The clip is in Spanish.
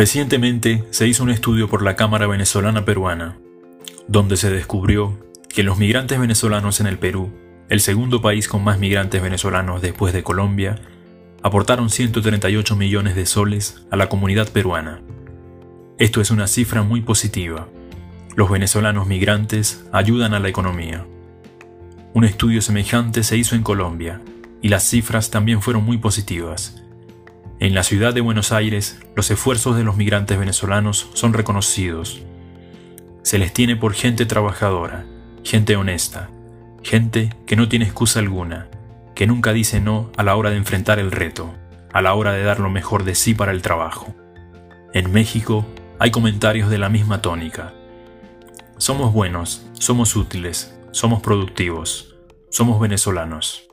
Recientemente se hizo un estudio por la Cámara Venezolana Peruana, donde se descubrió que los migrantes venezolanos en el Perú, el segundo país con más migrantes venezolanos después de Colombia, aportaron 138 millones de soles a la comunidad peruana. Esto es una cifra muy positiva. Los venezolanos migrantes ayudan a la economía. Un estudio semejante se hizo en Colombia, y las cifras también fueron muy positivas. En la ciudad de Buenos Aires, los esfuerzos de los migrantes venezolanos son reconocidos. Se les tiene por gente trabajadora, gente honesta, gente que no tiene excusa alguna, que nunca dice no a la hora de enfrentar el reto, a la hora de dar lo mejor de sí para el trabajo. En México hay comentarios de la misma tónica. Somos buenos, somos útiles, somos productivos, somos venezolanos.